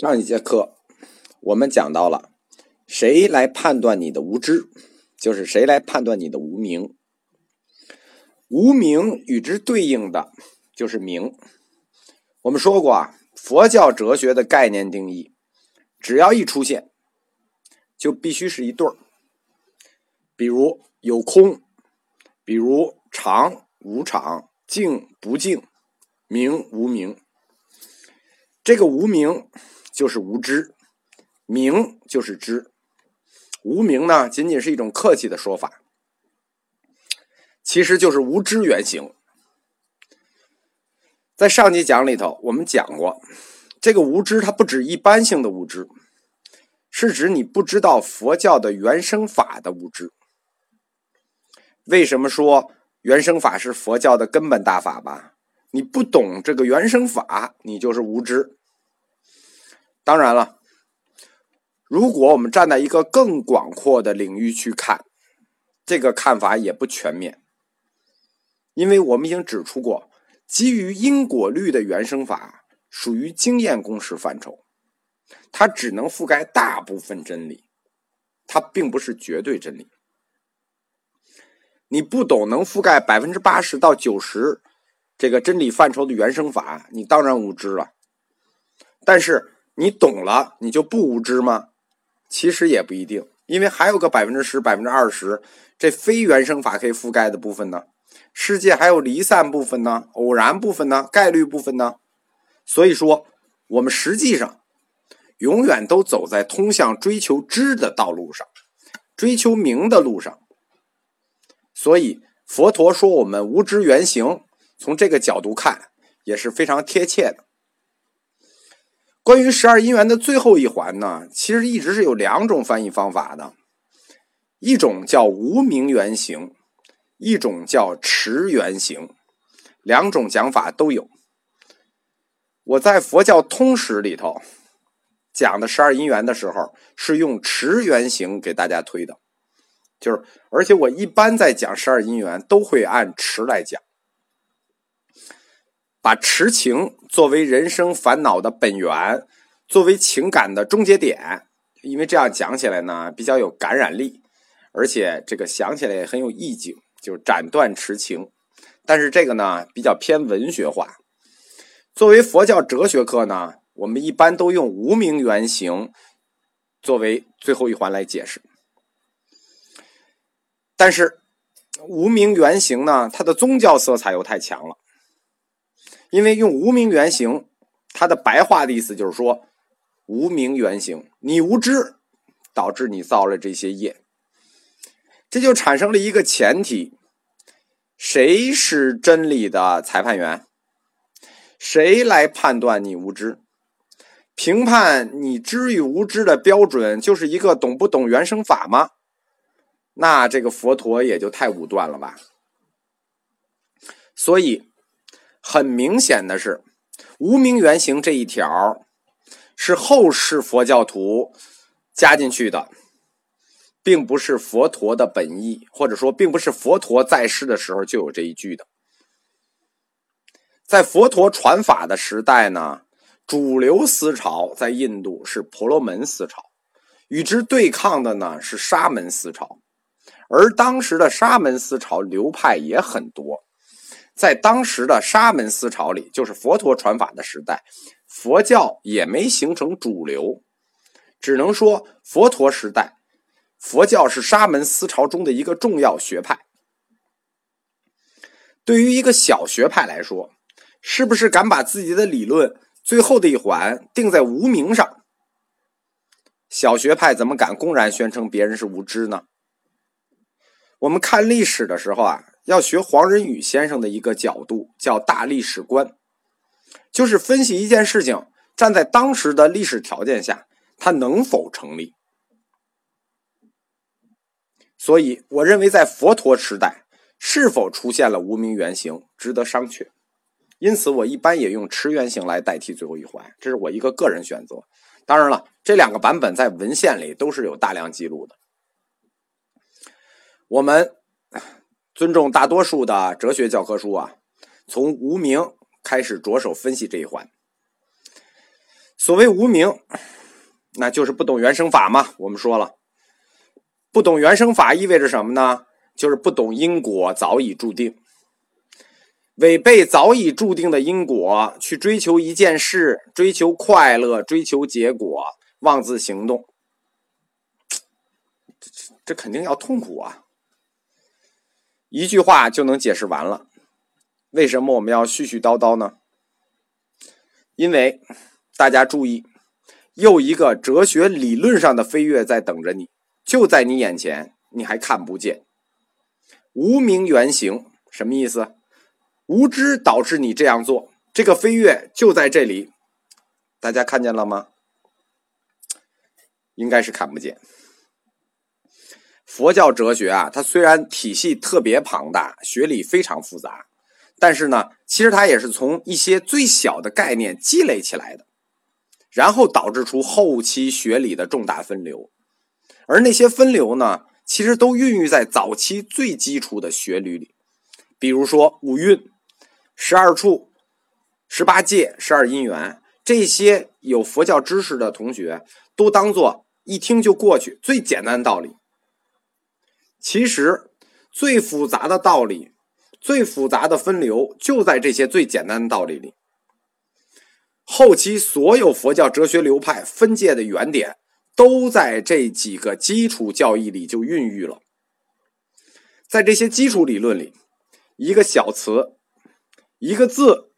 上一节课我们讲到了，谁来判断你的无知，就是谁来判断你的无名。无名与之对应的就是名。我们说过啊，佛教哲学的概念定义，只要一出现，就必须是一对儿。比如有空，比如常无常，静不静，明无明。这个无名。就是无知，明就是知，无明呢，仅仅是一种客气的说法，其实就是无知原型。在上集讲里头，我们讲过，这个无知它不止一般性的无知，是指你不知道佛教的原生法的无知。为什么说原生法是佛教的根本大法吧？你不懂这个原生法，你就是无知。当然了，如果我们站在一个更广阔的领域去看，这个看法也不全面，因为我们已经指出过，基于因果律的原生法属于经验公式范畴，它只能覆盖大部分真理，它并不是绝对真理。你不懂能覆盖百分之八十到九十这个真理范畴的原生法，你当然无知了。但是。你懂了，你就不无知吗？其实也不一定，因为还有个百分之十、百分之二十，这非原生法可以覆盖的部分呢。世界还有离散部分呢，偶然部分呢，概率部分呢。所以说，我们实际上永远都走在通向追求知的道路上，追求明的路上。所以佛陀说我们无知原形，从这个角度看也是非常贴切的。关于十二因缘的最后一环呢，其实一直是有两种翻译方法的，一种叫无名原形，一种叫持原形，两种讲法都有。我在佛教通史里头讲的十二因缘的时候，是用持原形给大家推的，就是而且我一般在讲十二因缘都会按持来讲。把痴情作为人生烦恼的本源，作为情感的终结点，因为这样讲起来呢比较有感染力，而且这个想起来也很有意境，就是斩断痴情。但是这个呢比较偏文学化。作为佛教哲学课呢，我们一般都用无名原型作为最后一环来解释。但是无名原型呢，它的宗教色彩又太强了。因为用无名原形，它的白话的意思就是说，无名原形，你无知，导致你造了这些业，这就产生了一个前提：谁是真理的裁判员？谁来判断你无知？评判你知与无知的标准，就是一个懂不懂原生法吗？那这个佛陀也就太武断了吧。所以。很明显的是，无名原型这一条是后世佛教徒加进去的，并不是佛陀的本意，或者说，并不是佛陀在世的时候就有这一句的。在佛陀传法的时代呢，主流思潮在印度是婆罗门思潮，与之对抗的呢是沙门思潮，而当时的沙门思潮流派也很多。在当时的沙门思潮里，就是佛陀传法的时代，佛教也没形成主流，只能说佛陀时代，佛教是沙门思潮中的一个重要学派。对于一个小学派来说，是不是敢把自己的理论最后的一环定在无名上？小学派怎么敢公然宣称别人是无知呢？我们看历史的时候啊。要学黄仁宇先生的一个角度，叫大历史观，就是分析一件事情，站在当时的历史条件下，它能否成立。所以，我认为在佛陀时代是否出现了无名原型，值得商榷。因此，我一般也用持原型来代替最后一环，这是我一个个人选择。当然了，这两个版本在文献里都是有大量记录的。我们。尊重大多数的哲学教科书啊，从无名开始着手分析这一环。所谓无名，那就是不懂原生法嘛。我们说了，不懂原生法意味着什么呢？就是不懂因果早已注定，违背早已注定的因果，去追求一件事，追求快乐，追求结果，妄自行动，这这肯定要痛苦啊！一句话就能解释完了。为什么我们要絮絮叨叨呢？因为大家注意，又一个哲学理论上的飞跃在等着你，就在你眼前，你还看不见。无名原型什么意思？无知导致你这样做，这个飞跃就在这里，大家看见了吗？应该是看不见。佛教哲学啊，它虽然体系特别庞大，学理非常复杂，但是呢，其实它也是从一些最小的概念积累起来的，然后导致出后期学理的重大分流，而那些分流呢？其实都孕育在早期最基础的学理里，比如说五蕴、十二处、十八界、十二因缘，这些有佛教知识的同学都当做一听就过去最简单的道理。其实最复杂的道理、最复杂的分流就在这些最简单的道理里。后期所有佛教哲学流派分界的原点。都在这几个基础教义里就孕育了。在这些基础理论里，一个小词、一个字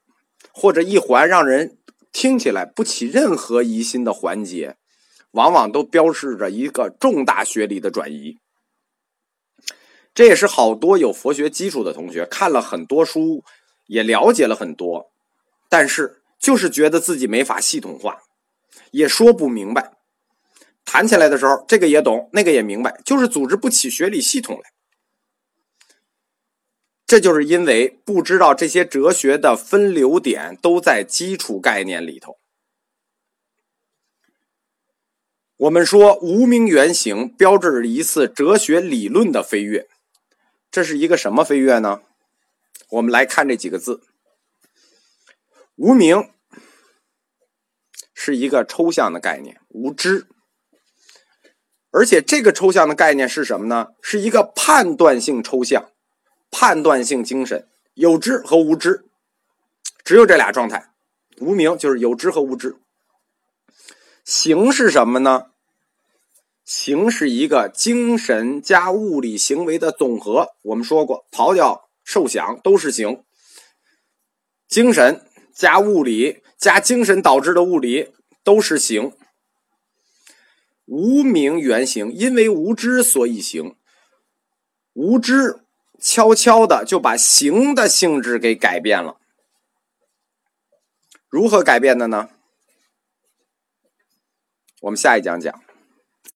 或者一环，让人听起来不起任何疑心的环节，往往都标示着一个重大学理的转移。这也是好多有佛学基础的同学看了很多书，也了解了很多，但是就是觉得自己没法系统化，也说不明白。谈起来的时候，这个也懂，那个也明白，就是组织不起学理系统来。这就是因为不知道这些哲学的分流点都在基础概念里头。我们说无名原型标志着一次哲学理论的飞跃，这是一个什么飞跃呢？我们来看这几个字：无名是一个抽象的概念，无知。而且这个抽象的概念是什么呢？是一个判断性抽象、判断性精神，有知和无知，只有这俩状态。无名就是有知和无知。形是什么呢？形是一个精神加物理行为的总和。我们说过，刨掉受想都是形。精神加物理加精神导致的物理都是形。无名原型，因为无知所以行。无知悄悄的就把行的性质给改变了。如何改变的呢？我们下一讲讲。